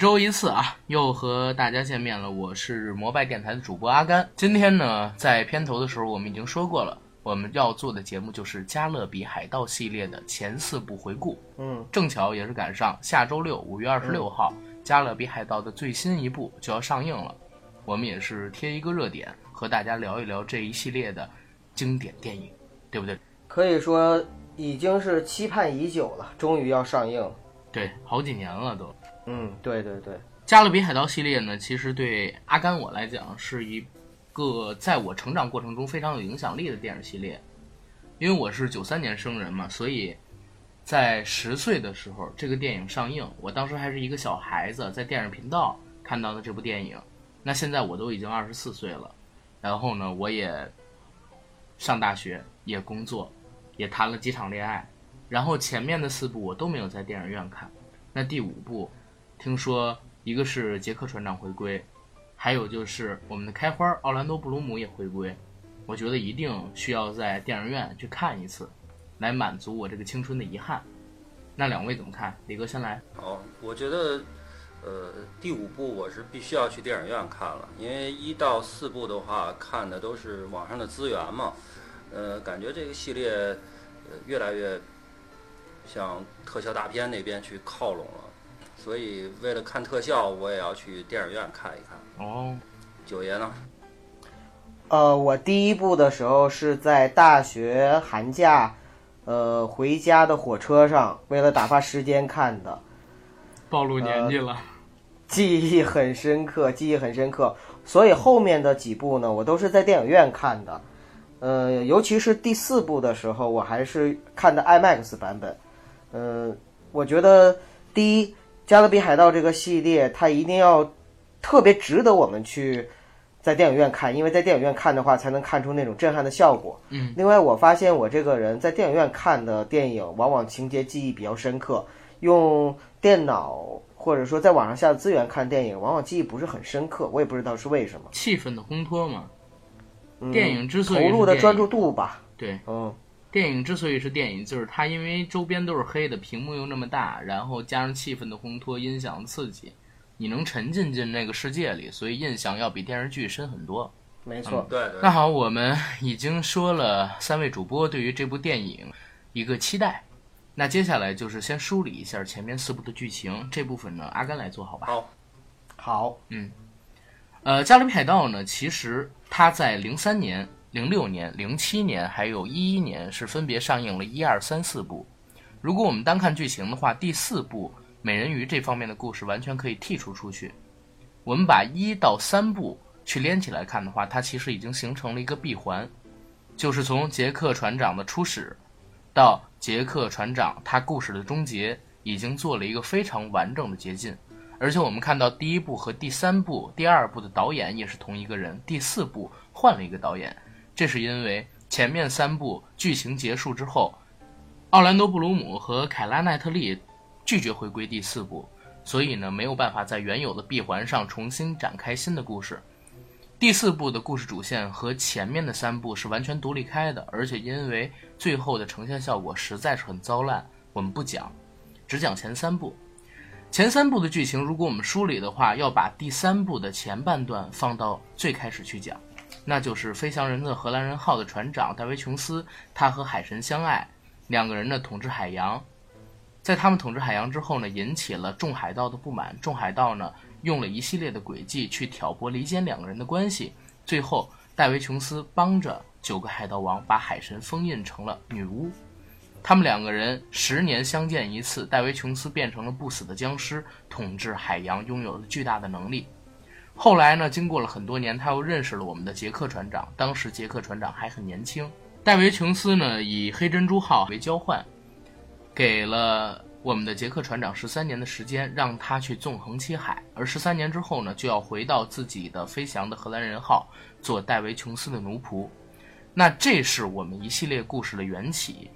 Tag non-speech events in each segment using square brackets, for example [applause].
周一次啊，又和大家见面了。我是摩拜电台的主播阿甘。今天呢，在片头的时候我们已经说过了，我们要做的节目就是《加勒比海盗》系列的前四部回顾。嗯，正巧也是赶上下周六五月二十六号，加勒比海盗》的最新一部就要上映了。我们也是贴一个热点，和大家聊一聊这一系列的经典电影，对不对？可以说已经是期盼已久了，终于要上映。对，好几年了都。嗯，对对对，《加勒比海盗》系列呢，其实对阿甘我来讲是一个在我成长过程中非常有影响力的电影系列。因为我是九三年生人嘛，所以在十岁的时候，这个电影上映，我当时还是一个小孩子，在电视频道看到的这部电影。那现在我都已经二十四岁了，然后呢，我也上大学，也工作，也谈了几场恋爱，然后前面的四部我都没有在电影院看。那第五部，听说一个是杰克船长回归，还有就是我们的开花奥兰多布鲁姆也回归，我觉得一定需要在电影院去看一次，来满足我这个青春的遗憾。那两位怎么看？李哥先来。好，我觉得，呃，第五部我是必须要去电影院看了，因为一到四部的话看的都是网上的资源嘛，呃，感觉这个系列，呃，越来越向特效大片那边去靠拢了，所以为了看特效，我也要去电影院看一看。哦，九爷呢？呃，我第一部的时候是在大学寒假，呃，回家的火车上，为了打发时间看的，暴露年纪了。记忆很深刻，记忆很深刻。所以后面的几部呢，我都是在电影院看的。呃，尤其是第四部的时候，我还是看的 IMAX 版本。嗯、我觉得第一，《加勒比海盗》这个系列，它一定要特别值得我们去在电影院看，因为在电影院看的话，才能看出那种震撼的效果。嗯，另外，我发现我这个人在电影院看的电影，往往情节记忆比较深刻，用电脑或者说在网上下的资源看电影，往往记忆不是很深刻。我也不知道是为什么。气氛的烘托嘛，嗯电影之所以投入的专注度吧，对，嗯，电影之所以是电影，就是它因为周边都是黑的，屏幕又那么大，然后加上气氛的烘托、音响刺激，你能沉浸进那个世界里，所以印象要比电视剧深很多。没错。对对那好，我们已经说了三位主播对于这部电影一个期待，那接下来就是先梳理一下前面四部的剧情，这部分呢阿甘来做好吧？好，好，嗯呃，《加勒比海盗》呢，其实它在零三年、零六年、零七年还有一一年是分别上映了一二三四部。如果我们单看剧情的话，第四部美人鱼这方面的故事完全可以剔除出去。我们把一到三部去连起来看的话，它其实已经形成了一个闭环，就是从杰克船长的初始到杰克船长他故事的终结，已经做了一个非常完整的捷径。而且我们看到第一部和第三部、第二部的导演也是同一个人，第四部换了一个导演，这是因为前面三部剧情结束之后，奥兰多·布鲁姆和凯拉奈特利拒绝回归第四部，所以呢没有办法在原有的闭环上重新展开新的故事。第四部的故事主线和前面的三部是完全独立开的，而且因为最后的呈现效果实在是很糟烂，我们不讲，只讲前三部。前三部的剧情，如果我们梳理的话，要把第三部的前半段放到最开始去讲，那就是飞翔人的荷兰人号的船长戴维琼斯，他和海神相爱，两个人呢统治海洋。在他们统治海洋之后呢，引起了众海盗的不满，众海盗呢用了一系列的诡计去挑拨离间两个人的关系，最后戴维琼斯帮着九个海盗王把海神封印成了女巫。他们两个人十年相见一次，戴维琼斯变成了不死的僵尸，统治海洋，拥有了巨大的能力。后来呢，经过了很多年，他又认识了我们的杰克船长。当时杰克船长还很年轻，戴维琼斯呢以黑珍珠号为交换，给了我们的杰克船长十三年的时间，让他去纵横七海。而十三年之后呢，就要回到自己的飞翔的荷兰人号，做戴维琼斯的奴仆。那这是我们一系列故事的缘起。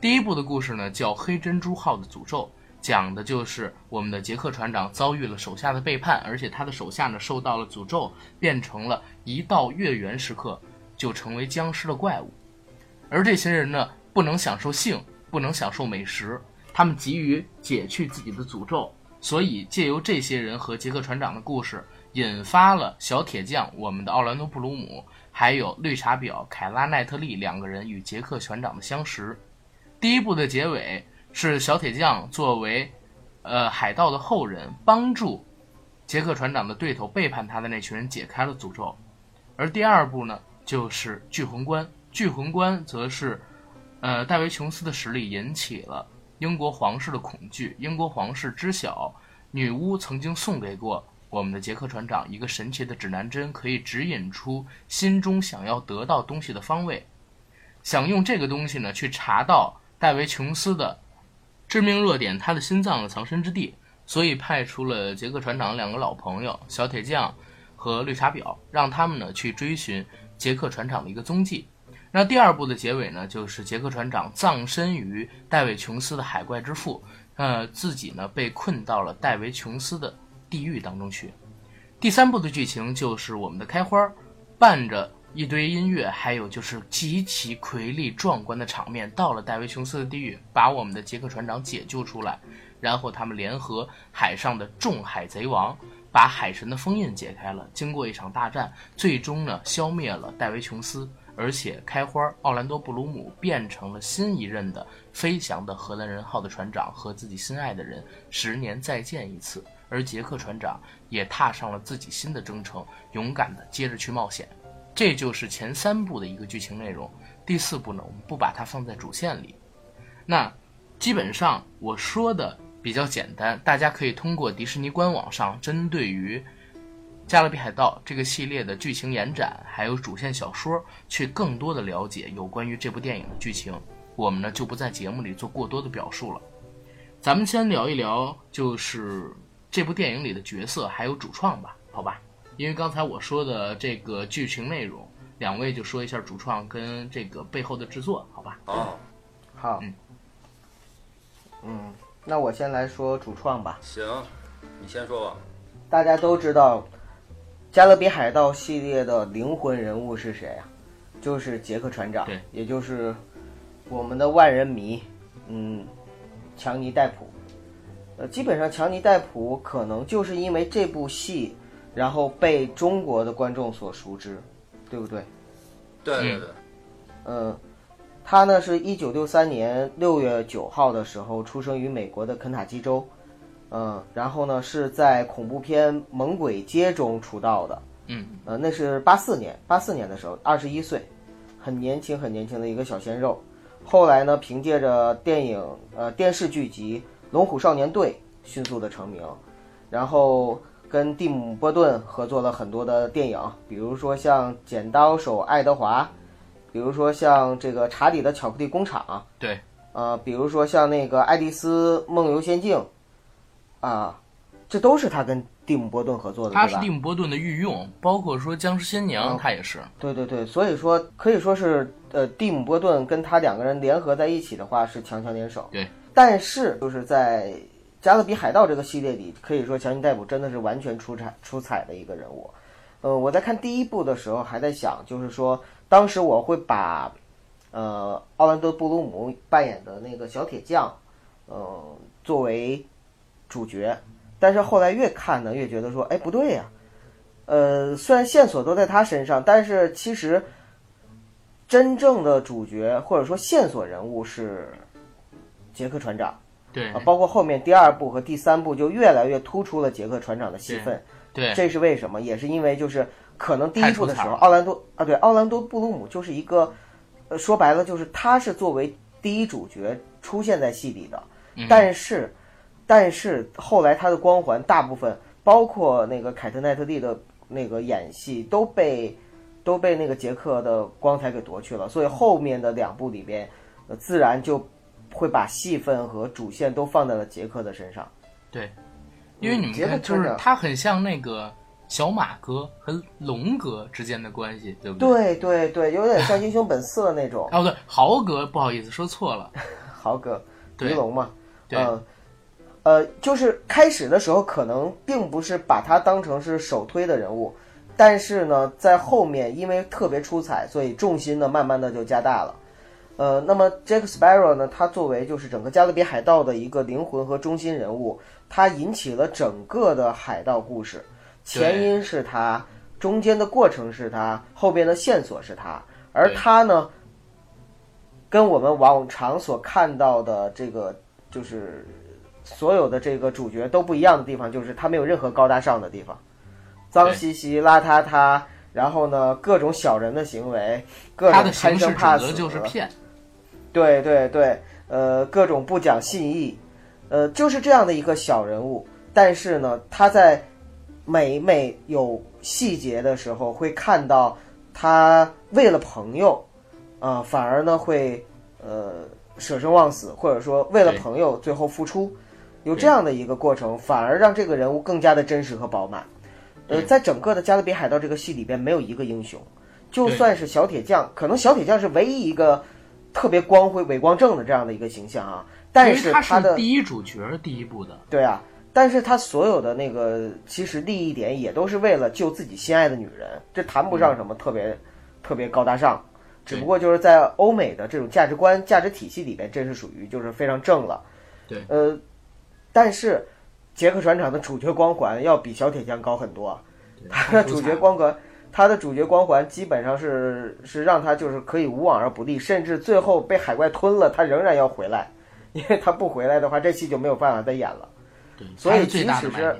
第一部的故事呢，叫《黑珍珠号的诅咒》，讲的就是我们的杰克船长遭遇了手下的背叛，而且他的手下呢受到了诅咒，变成了一到月圆时刻就成为僵尸的怪物。而这些人呢，不能享受性，不能享受美食，他们急于解去自己的诅咒，所以借由这些人和杰克船长的故事，引发了小铁匠我们的奥兰多·布鲁姆，还有绿茶婊凯拉·奈特利两个人与杰克船长的相识。第一部的结尾是小铁匠作为，呃海盗的后人，帮助杰克船长的对头背叛他的那群人解开了诅咒。而第二部呢，就是聚魂关。聚魂关则是，呃，戴维·琼斯的实力引起了英国皇室的恐惧。英国皇室知晓女巫曾经送给过我们的杰克船长一个神奇的指南针，可以指引出心中想要得到东西的方位。想用这个东西呢，去查到戴维·琼斯的致命弱点——他的心脏的藏身之地。所以派出了杰克船长两个老朋友小铁匠。和绿茶婊，让他们呢去追寻杰克船长的一个踪迹。那第二部的结尾呢，就是杰克船长葬身于戴维·琼斯的海怪之父，呃，自己呢被困到了戴维·琼斯的地狱当中去。第三部的剧情就是我们的开花，伴着一堆音乐，还有就是极其魁丽壮观的场面，到了戴维·琼斯的地狱，把我们的杰克船长解救出来，然后他们联合海上的众海贼王。把海神的封印解开了，经过一场大战，最终呢消灭了戴维·琼斯，而且开花奥兰多·布鲁姆变成了新一任的飞翔的荷兰人号的船长，和自己心爱的人十年再见一次。而杰克船长也踏上了自己新的征程，勇敢的接着去冒险。这就是前三部的一个剧情内容。第四部呢，我们不把它放在主线里。那基本上我说的。比较简单，大家可以通过迪士尼官网上针对于《加勒比海盗》这个系列的剧情延展，还有主线小说，去更多的了解有关于这部电影的剧情。我们呢就不在节目里做过多的表述了。咱们先聊一聊，就是这部电影里的角色还有主创吧，好吧？因为刚才我说的这个剧情内容，两位就说一下主创跟这个背后的制作，好吧？哦，好，嗯，嗯。那我先来说主创吧。行，你先说吧。大家都知道，《加勒比海盗》系列的灵魂人物是谁啊？就是杰克船长，对，也就是我们的万人迷，嗯，强尼戴普。呃，基本上强尼戴普可能就是因为这部戏，然后被中国的观众所熟知，对不对？对对对。嗯。他呢是一九六三年六月九号的时候出生于美国的肯塔基州，嗯，然后呢是在恐怖片《猛鬼街》中出道的，嗯，呃，那是八四年，八四年的时候，二十一岁，很年轻很年轻的一个小鲜肉。后来呢，凭借着电影、呃电视剧集《龙虎少年队》迅速的成名，然后跟蒂姆·波顿合作了很多的电影，比如说像《剪刀手爱德华》。比如说像这个查理的巧克力工厂，对，呃，比如说像那个爱丽丝梦游仙境，啊，这都是他跟蒂姆·波顿合作的，他是蒂姆·波顿的御用，包括说僵尸新娘，他也是。对对对，所以说可以说是，呃，蒂姆·波顿跟他两个人联合在一起的话是强强联手。对，但是就是在《加勒比海盗》这个系列里，可以说强尼戴普真的是完全出彩出彩的一个人物。呃，我在看第一部的时候还在想，就是说。当时我会把，呃，奥兰多·布鲁姆扮演的那个小铁匠，呃，作为主角。但是后来越看呢，越觉得说，哎，不对呀。呃，虽然线索都在他身上，但是其实真正的主角或者说线索人物是杰克船长。对。啊，包括后面第二部和第三部就越来越突出了杰克船长的戏份。对。这是为什么？也是因为就是。可能第一部的时候，奥兰多啊，对，奥兰多·布鲁姆就是一个，呃，说白了就是他是作为第一主角出现在戏里的，但是，但是后来他的光环大部分，包括那个凯特·奈特利的那个演戏都被都被那个杰克的光彩给夺去了，所以后面的两部里边，呃，自然就会把戏份和主线都放在了杰克的身上。对，因为你们看，就是他很像那个。小马哥和龙哥之间的关系，对不对？对对对，有点像英雄本色那种。[laughs] 哦，对，豪哥，不好意思，说错了，豪哥，狄龙嘛。对。呃，就是开始的时候可能并不是把他当成是首推的人物，但是呢，在后面因为特别出彩，所以重心呢慢慢的就加大了。呃，那么 Jack Sparrow 呢，他作为就是整个加勒比海盗的一个灵魂和中心人物，他引起了整个的海盗故事，前因是他，中间的过程是他，后边的线索是他，而他呢，跟我们往常所看到的这个就是所有的这个主角都不一样的地方，就是他没有任何高大上的地方，脏兮兮、邋遢遢，然后呢，各种小人的行为，各种贪生怕死，就是骗。对对对，呃，各种不讲信义，呃，就是这样的一个小人物。但是呢，他在每每有细节的时候，会看到他为了朋友，啊、反而呢会呃舍生忘死，或者说为了朋友最后付出，有这样的一个过程，反而让这个人物更加的真实和饱满。呃，在整个的《加勒比海盗》这个戏里边，没有一个英雄，就算是小铁匠，可能小铁匠是唯一一个特别光辉、伟光正的这样的一个形象啊。但因为他他的第一主角，第一部的。对啊，但是他所有的那个其实利益点也都是为了救自己心爱的女人，这谈不上什么特别、特别高大上，只不过就是在欧美的这种价值观、价值体系里边，这是属于就是非常正了。对，呃，但是杰克船长的主角光环要比小铁匠高很多啊，他的主角光环。他的主角光环基本上是是让他就是可以无往而不利，甚至最后被海怪吞了，他仍然要回来，[laughs] 因为他不回来的话，这戏就没有办法再演了。对，所以即使是。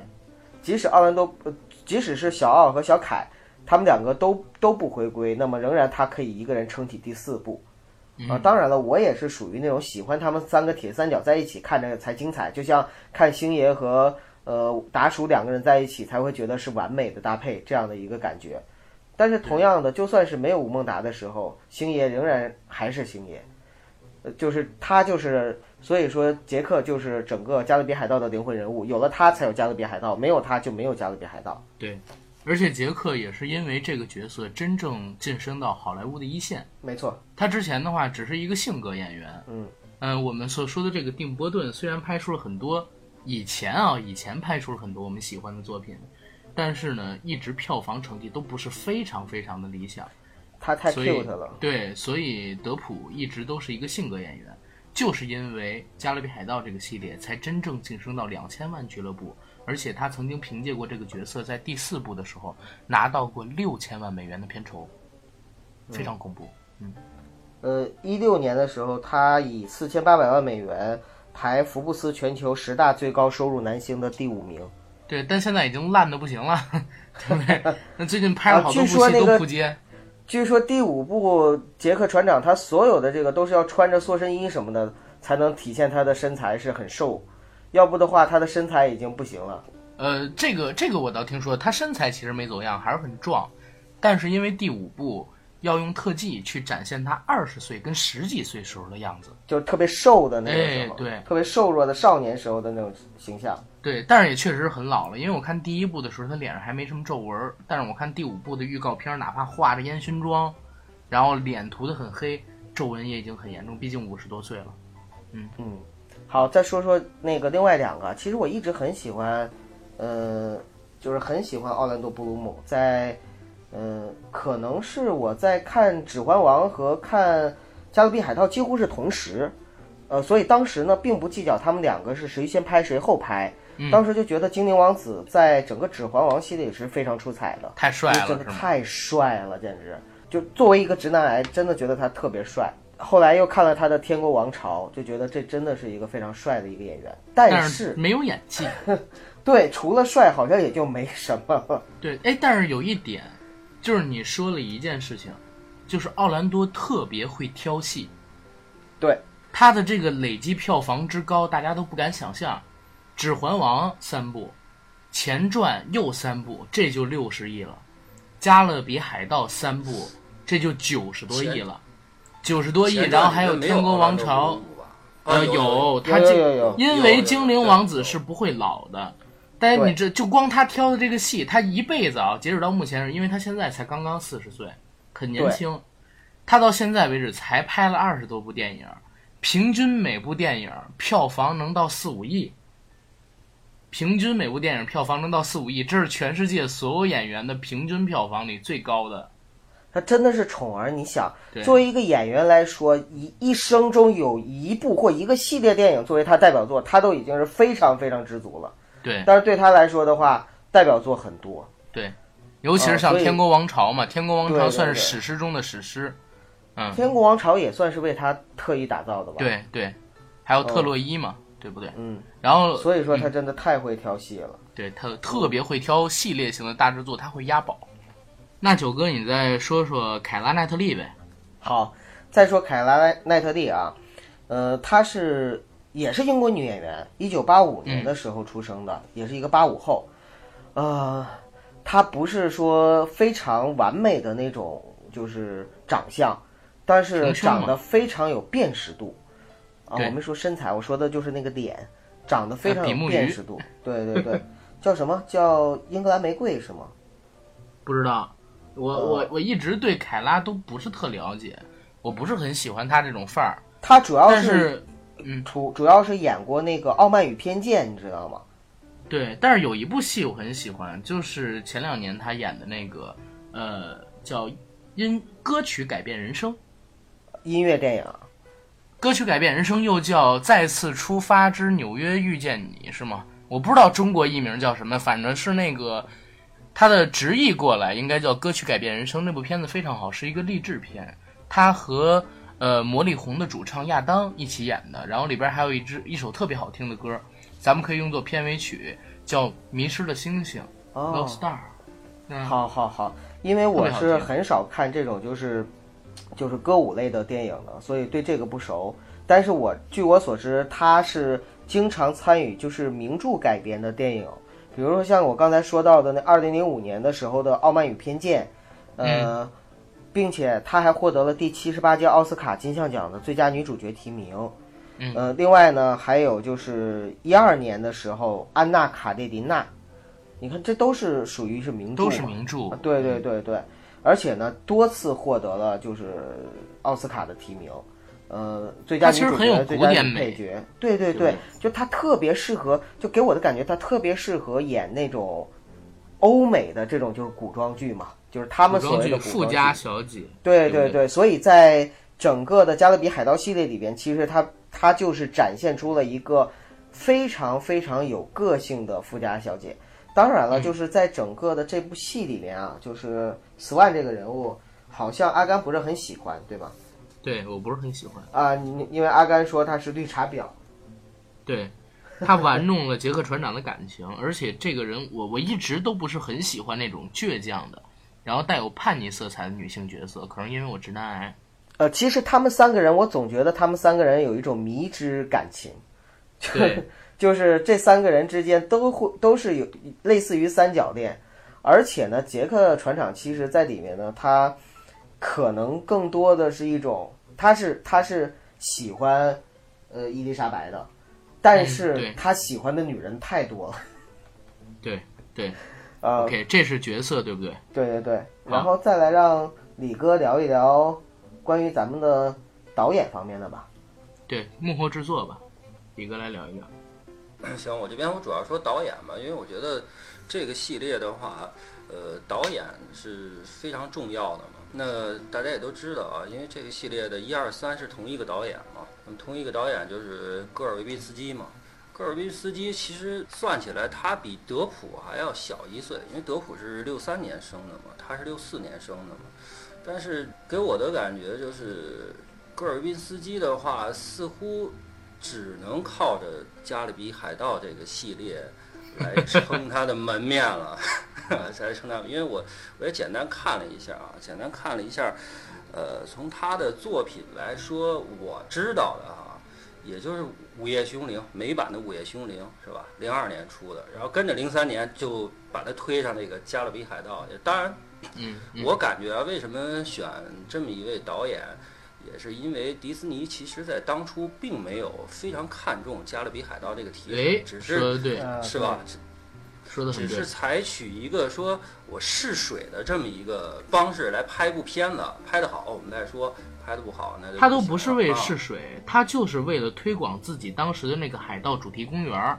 即使奥兰多，呃，即使是小奥和小凯，他们两个都都不回归，那么仍然他可以一个人撑起第四部。啊，当然了，我也是属于那种喜欢他们三个铁三角在一起看着才精彩，就像看星爷和呃达叔两个人在一起才会觉得是完美的搭配这样的一个感觉。但是同样的，就算是没有吴孟达的时候，星爷仍然还是星爷，呃，就是他就是，所以说杰克就是整个加勒比海盗的灵魂人物，有了他才有加勒比海盗，没有他就没有加勒比海盗。对，而且杰克也是因为这个角色真正晋升到好莱坞的一线。没错，他之前的话只是一个性格演员。嗯呃我们所说的这个定波顿虽然拍出了很多以前啊，以前拍出了很多我们喜欢的作品，但是呢，一直票房成绩都不是非常非常的理想。他太 cute 了。对，所以德普一直都是一个性格演员，就是因为《加勒比海盗》这个系列才真正晋升到两千万俱乐部，而且他曾经凭借过这个角色，在第四部的时候拿到过六千万美元的片酬，非常恐怖。嗯呃，一六年的时候，他以四千八百万美元排福布斯全球十大最高收入男星的第五名。对，但现在已经烂的不行了，对不对？[laughs] 那最近拍了好多啊部戏都据说那个扑街，据说第五部杰克船长他所有的这个都是要穿着塑身衣什么的才能体现他的身材是很瘦，要不的话他的身材已经不行了。呃，这个这个我倒听说，他身材其实没走样，还是很壮，但是因为第五部要用特技去展现他二十岁跟十几岁时候的样子，就是特别瘦的那个时候，哎对特别瘦弱的少年时候的那种形象。对，但是也确实很老了，因为我看第一部的时候他脸上还没什么皱纹儿，但是我看第五部的预告片，哪怕画着烟熏妆，然后脸涂得很黑，皱纹也已经很严重，毕竟五十多岁了。嗯嗯，好，再说说那个另外两个，其实我一直很喜欢，呃，就是很喜欢奥兰多·布鲁姆，在，呃，可能是我在看《指环王》和看《加勒比海盗》几乎是同时，呃，所以当时呢并不计较他们两个是谁先拍谁后拍，当时就觉得精灵王子在整个《指环王》系列也是非常出彩的，太帅了，真的？太帅了，简直！就作为一个直男癌，真的觉得他特别帅。后来又看了他的《天国王朝》，就觉得这真的是一个非常帅的一个演员。但但是，没有演技。[laughs] 对，除了帅，好像也就没什么。[laughs] 对，哎，但是有一点，就是你说了一件事情，就是奥兰多特别会挑戏。对，他的这个累积票房之高，大家都不敢想象。《指环王》三部，前传又三部，这就六十亿了；《加勒比海盗》三部，这就九十多亿了，九十多亿。然后还有《天国王朝呃，啊有，他有。这有有因为精灵王子是不会老的。但是你这就光他挑的这个戏，他一辈子啊，截止到目前，因为他现在才刚刚四十岁，很年轻，他到现在为止才拍了二十多部电影，平均每部电影票房能到四五亿，平均每部电影票房能到四五亿，这是全世界所有演员的平均票房里最高的。他真的是宠儿。你想，作为一个演员来说，一一生中有一部或一个系列电影作为他代表作，他都已经是非常非常知足了。对但是对他来说的话，代表作很多。对，尤其是像天国王朝》嘛，《天国王朝算是史诗中的史诗。嗯，天国王朝也算是为他特意打造的吧？，对对，还有特洛伊嘛，对不对？嗯，然后所以说他真的太会挑戏了。对他特别会挑系列型的大制作，他会押宝。那九哥，你再说说凯拉奈特利呗？好，再说凯拉奈特利啊，呃，她是也是英国女演员，一九八五年的时候出生的，也是一个八五后。呃，她不是说非常完美的那种，就是长相，但是长得非常有辨识度。啊，我没说身材，我说的就是那个脸，长得非常有辨识度。对对对，叫什么叫英格兰玫瑰是吗？不知道，我呃我我一直对凯拉都不是特了解，我不是很喜欢她这种范儿。她主要但是，嗯，主主要是演过那个《傲慢与偏见》，你知道吗？对，但是有一部戏我很喜欢，就是前两年她演的那个，呃，叫《因歌曲改变人生》。音乐电影。歌曲改变人生又叫《再次出发之纽约遇见你》，是吗？我不知道中国译名叫什么，反正是那个它的直译过来应该叫《歌曲改变人生》。那部片子非常好，是一个励志片。他和呃魔力红的主唱亚当一起演的，然后里边还有一支一首特别好听的歌，咱们可以用作片尾曲，叫《迷失的星星》哦 （Lost Star）。嗯，好好好，因为我是很少看这种就是就是歌舞类的电影的，所以对这个不熟。但是我据我所知，他是经常参与就是名著改编的电影，比如说像我刚才说到的那二零零五年的时候的《傲慢与偏见》，呃，并且他还获得了第七十八届奥斯卡金像奖的最佳女主角提名。嗯呃，另外呢，还有就是一二年的时候，安娜卡列尼娜，你看这都是属于是名著，都是名著。啊对对对对，而且呢，多次获得了就是奥斯卡的提名，呃，最佳女主角、最佳女配角，对对对，就她特别适合，就给我的感觉，她特别适合演那种欧美的这种就是古装剧嘛，就是他们所谓的富家小姐。对对对，所以在整个的《加勒比海盗》系列里边，其实她她就是展现出了一个非常非常有个性的富家小姐。当然嗯了，就是在整个的这部戏里面啊，就是斯万这个人物，好像阿甘不是很喜欢，对吧？对我不是很喜欢。啊，你因为阿甘说他是绿茶婊，对，他玩弄了杰克船长的感情，[laughs] 而且这个人我我一直都不是很喜欢那种倔强的，然后带有叛逆色彩的女性角色，可能因为我直男癌。呃，其实他们三个人，我总觉得他们三个人有一种迷之感情，对，就是这三个人之间都会都是有类似于三角恋，而且呢，杰克船长其实在里面呢，他可能更多的是一种，他是他是喜欢呃伊丽莎白的，但嗯是他喜欢的女人太多了，对对。呃，，OK，这是角色对不对？对对对，然后再来让李哥聊一聊关于咱们的导演方面的吧。对，幕后制作吧，李哥来聊一聊。行，我这边我主要说导演吧，因为我觉得这个系列的话，呃，导演是非常重要的嘛。那大家也都知道啊，因为这个系列的一二三是同一个导演嘛，那么同一个导演就是戈尔维宾斯基嘛。戈尔维宾斯基其实算起来，他比德普还要小一岁，因为德普是六三年生的嘛，他是六四年生的嘛。但是给我的感觉就是，戈尔维宾斯基的话，似乎只能靠着《加勒比海盗》这个系列来撑他的门面了，[laughs] 才撑他。因为我我也简单看了一下啊，简单看了一下，呃，从他的作品来说，我知道的啊、也就是《午夜凶铃》美版的《午夜凶铃》是吧？零二年出的，然后跟着零三年就把它推上那个《加勒比海盗》。当然，嗯，嗯我感觉啊，为什么选这么一位导演，也是因为迪士尼其实在当初并没有非常看重《加勒比海盗》这个题哎材，，只说是的对，呃是吧？说的很对只是。采取一个说我试水的这么一个方式来拍部片子，拍得好我们再说，拍得不好那就他都不是为试水，他就是为了推广自己当时的那个海盗主题公园儿，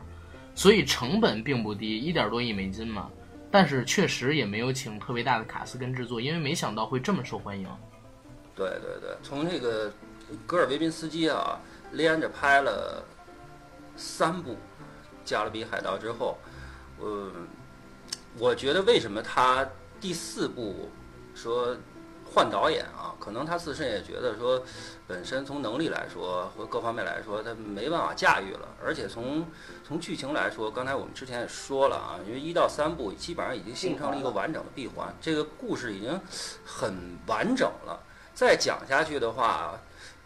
所以成本并不低，一点多亿美金嘛。但是确实也没有请特别大的卡斯跟制作，因为没想到会这么受欢迎。对对对，从这个戈尔维宾斯基啊，连着拍了三部《加勒比海盗》之后，呃，我觉得为什么他第四部说换导演啊？可能他自身也觉得说，本身从能力来说和各方面来说，他没办法驾驭了。而且从从剧情来说，刚才我们之前也说了啊，因为一到三部基本上已经形成了一个完整的闭环，这个故事已经很完整了。再讲下去的话，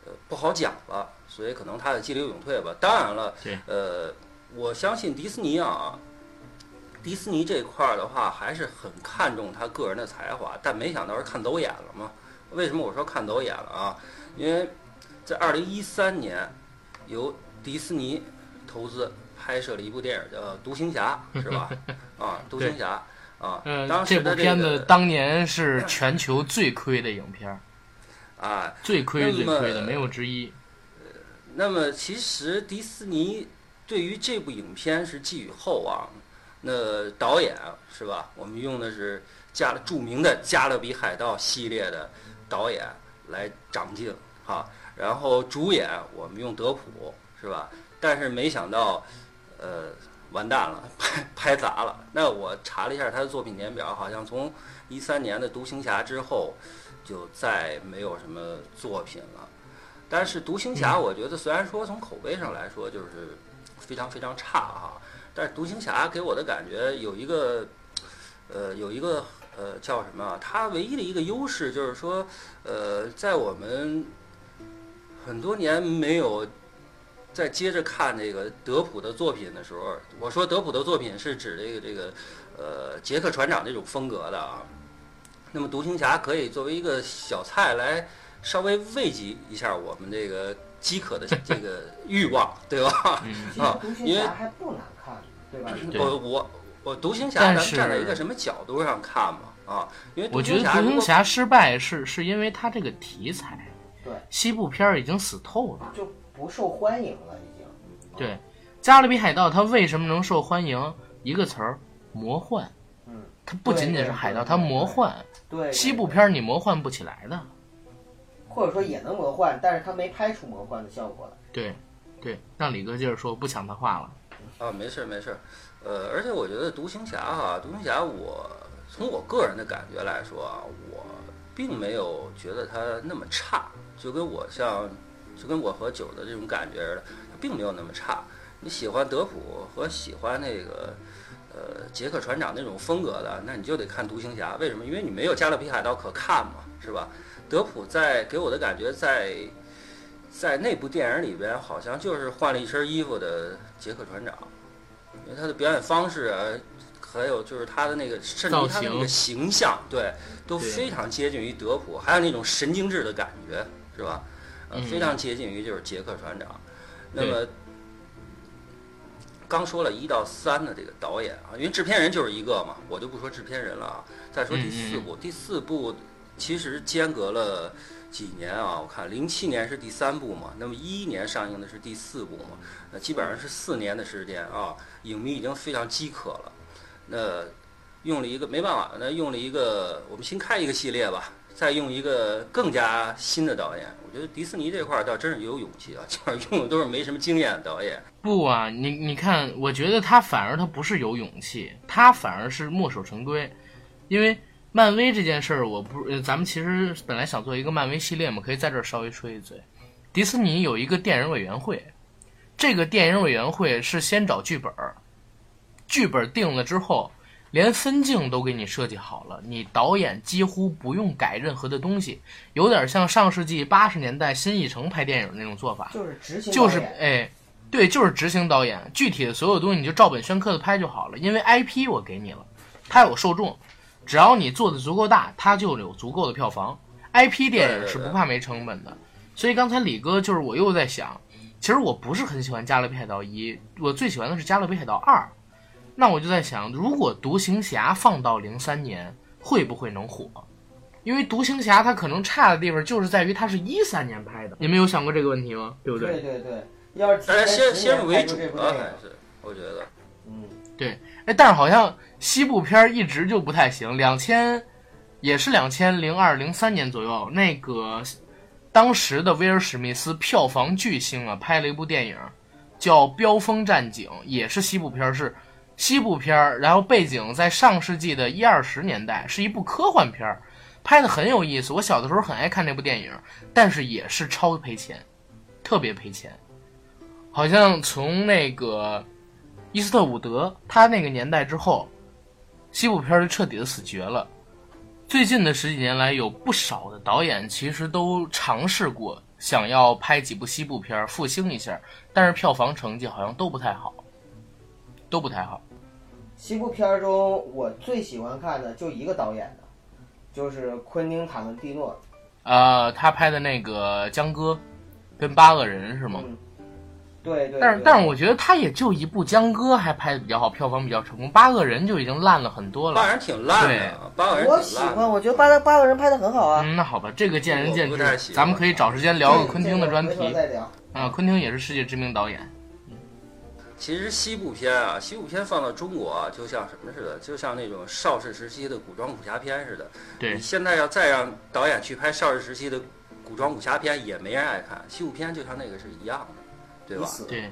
呃，不好讲了，所以可能他的激流勇退吧。当然了，呃，我相信迪士尼啊，迪士尼这块儿的话还是很看重他个人的才华，但没想到是看走眼了嘛。为什么我说看走眼了啊？因为在二零一三年，由迪士尼投资拍摄了一部电影叫《独行侠》，是吧？[laughs] 啊，《独行侠》啊，当时这部片子当年是全球最亏的影片。啊，最亏最亏的没有之一。呃，那么其实迪士尼对于这部影片是寄予厚望。那导演是吧？我们用的是加著名的《加勒比海盗》系列的导演来掌镜哈。然后主演我们用德普是吧？但是没想到，呃，完蛋了，拍拍砸了。那我查了一下他的作品年表，好像从一三年的《独行侠》之后。就再没有什么作品了，但是《独行侠》我觉得虽然说从口碑上来说就是非常非常差哈，但是《独行侠》给我的感觉有一个，呃，有一个呃叫什么？它唯一的一个优势就是说，呃，在我们很多年没有再接着看这个德普的作品的时候，我说德普的作品是指这个这个呃杰克船长这种风格的啊。那么独行侠可以作为一个小菜来稍微慰藉一下我们这个饥渴的这个 [laughs] 欲望，对吧？啊，因为还不难看，对吧？我我我独行侠，咱们站在一个什么角度上看嘛？啊，因为我觉得独行侠失败是是因为他这个题材，对西部片已经死透了，就不受欢迎了，已经。对，加勒比海盗它为什么能受欢迎？一个词儿，魔幻。嗯，它不仅仅是海盗，它魔幻。对，西部片你魔幻不起来的，或者说也能魔幻，但是它没拍出魔幻的效果来。对，对，让李哥接着说，不抢他话了。啊，没事没事，呃，而且我觉得独行侠哈，独行侠我从我个人的感觉来说啊，我并没有觉得它那么差，就跟我像，就跟我和九的这种感觉似的，并没有那么差。你喜欢德普和喜欢那个。呃，杰克船长那种风格的，那你就得看独行侠。为什么？因为你没有加勒比海盗可看嘛，是吧？德普在给我的感觉，在在那部电影里边，好像就是换了一身衣服的杰克船长，因为他的表演方式啊，还有就是他的那个，甚至他的那个形象，对，都非常接近于德普，还有那种神经质的感觉，是吧？呃，非常接近于就是杰克船长。那么。刚说了一到三的这个导演啊，因为制片人就是一个嘛，我就不说制片人了啊。再说第四部，第四部其实间隔了几年啊？我看零七年是第三部嘛，那么一一年上映的是第四部嘛，那基本上是四年的时间啊。影迷已经非常饥渴了，那用了一个没办法，那用了一个我们新开一个系列吧。再用一个更加新的导演，我觉得迪士尼这块儿倒真是有勇气啊，基本上用的都是没什么经验的导演。不啊，你你看，我觉得他反而他不是有勇气，他反而是墨守成规。因为漫威这件事儿，我不，咱们其实本来想做一个漫威系列嘛，可以在这儿稍微说一嘴。迪士尼有一个电影委员会，这个电影委员会是先找剧本儿，剧本定了之后。连分镜都给你设计好了，你导演几乎不用改任何的东西，有点像上世纪八十年代新艺城拍电影那种做法，就是执行，就是哎，对，就是执行导演，具体的所有东西你就照本宣科的拍就好了，因为 IP 我给你了，它有受众，只要你做的足够大，它就有足够的票房。IP 电影是不怕没成本的，所以刚才李哥就是我又在想，其实我不是很喜欢《加勒比海盗一》，我最喜欢的是《加勒比海盗二》。那我就在想，如果独行侠放到零三年，会不会能火？因为独行侠它可能差的地方就是在于它是一三年拍的。你们有想过这个问题吗？对不对？对对对，要是先先入为主啊，还是我觉得。嗯，对，哎，但是好像西部片儿一直就不太行。两千也是两千零二零三年左右，那个当时的威尔史密斯票房巨星啊，拍了一部电影叫《飙风战警》，也是西部片儿，是西部片儿，然后背景在上世纪的一二十年代，是一部科幻片儿，拍的很有意思。我小的时候很爱看这部电影，但是也是超赔钱，特别赔钱。好像从那个伊斯特伍德他那个年代之后，西部片儿就彻底的死绝了。最近的十几年来，有不少的导演其实都尝试过想要拍几部西部片儿复兴一下，但是票房成绩好像都不太好，都不太好。西部片儿中我最喜欢看的就一个导演的，就是昆汀塔伦蒂诺。呃，他拍的那个江歌，跟八个人是吗？嗯，对对。但是但是我觉得他也就一部江歌还拍的比较好，票房比较成功，八个人就已经烂了很多了。八个人挺烂对的，八个人我。喜欢，我觉得八个八个人拍的很好啊。嗯，那好吧，这个见仁见智咱们可以找时间聊个昆汀的专题。再聊。啊，昆汀也是世界知名导演。其实西部片啊，西部片放到中国啊，就像什么似的，就像那种邵氏时期的古装武侠片似的。对你现在要再让导演去拍邵氏时期的古装武侠片，也没人爱看。西部片就像那个是一样的，对吧？死对，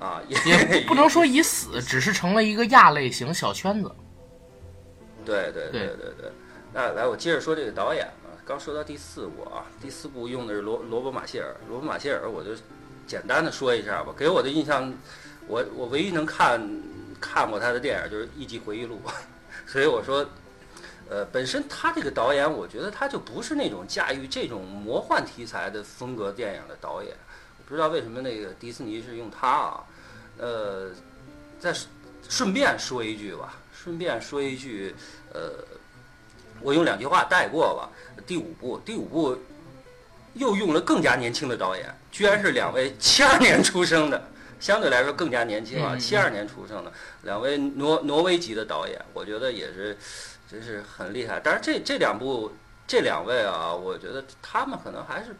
啊，[laughs] 也也不不能说已死，只是成了一个亚类型小圈子。对对对对对对。那来，我接着说这个导演啊，刚说到第四部啊，第四部用的是罗罗伯马歇尔，罗伯马歇尔，我就简单的说一下吧。给我的印象，我我唯一能看看过他的电影就是《一季回忆录》，[laughs] 所以我说，呃，本身他这个导演，我觉得他就不是那种驾驭这种魔幻题材的风格电影的导演。我不知道为什么那个迪士尼是用他啊，呃，再顺便说一句吧，顺便说一句，呃，我用两句话带过吧。第五部，第五部又用了更加年轻的导演，居然是两位 [laughs] 七二年出生的，相对来说更加年轻啊，嗯七二年出生的两位挪挪威籍的导演，我觉得也是真是很厉害。但是这这两部这两位啊，我觉得他们可能还是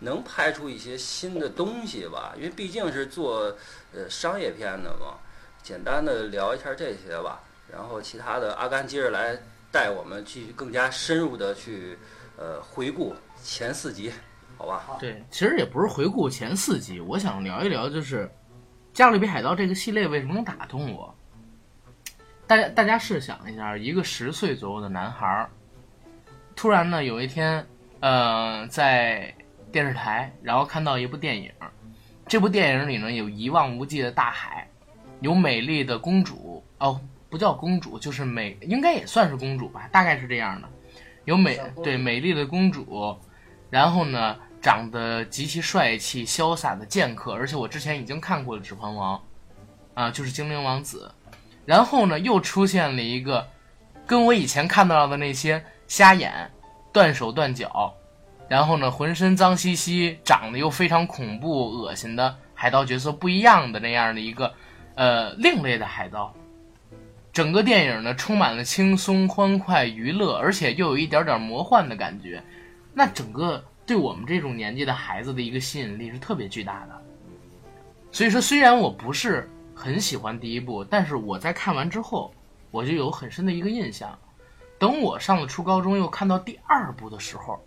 能拍出一些新的东西吧，因为毕竟是做呃商业片的嘛。简单的聊一下这些吧，然后其他的阿甘接着来带我们继续更加深入的去呃回顾前四集，好吧？对，其实也不是回顾前四集，我想聊一聊，就是《加勒比海盗》这个系列为什么能打动我。大家大家试想一下，一个十岁左右的男孩儿，突然呢有一天，呃，在电视台，然后看到一部电影，这部电影里呢有一望无际的大海，有美丽的公主，哦，不叫公主，就是美，应该也算是公主吧，大概是这样的，有美对美丽的公主，然后呢，长得极其帅气、潇洒的剑客，而且我之前已经看过了《指环王》，啊，就是精灵王子。然后呢，又出现了一个跟我以前看到的那些瞎眼、断手断脚，然后呢，浑身脏兮兮、长得又非常恐怖、恶心的海盗角色不一样的那样的一个呃另类的海盗。整个电影呢，充满了轻松、欢快、娱乐，而且又有一点点魔幻的感觉。那整个对我们这种年纪的孩子的一个吸引力是特别巨大的。所以说，虽然我不是很喜欢第一部，但是我在看完之后，我就有很深的一个印象。等我上了初高中，又看到第二部的时候，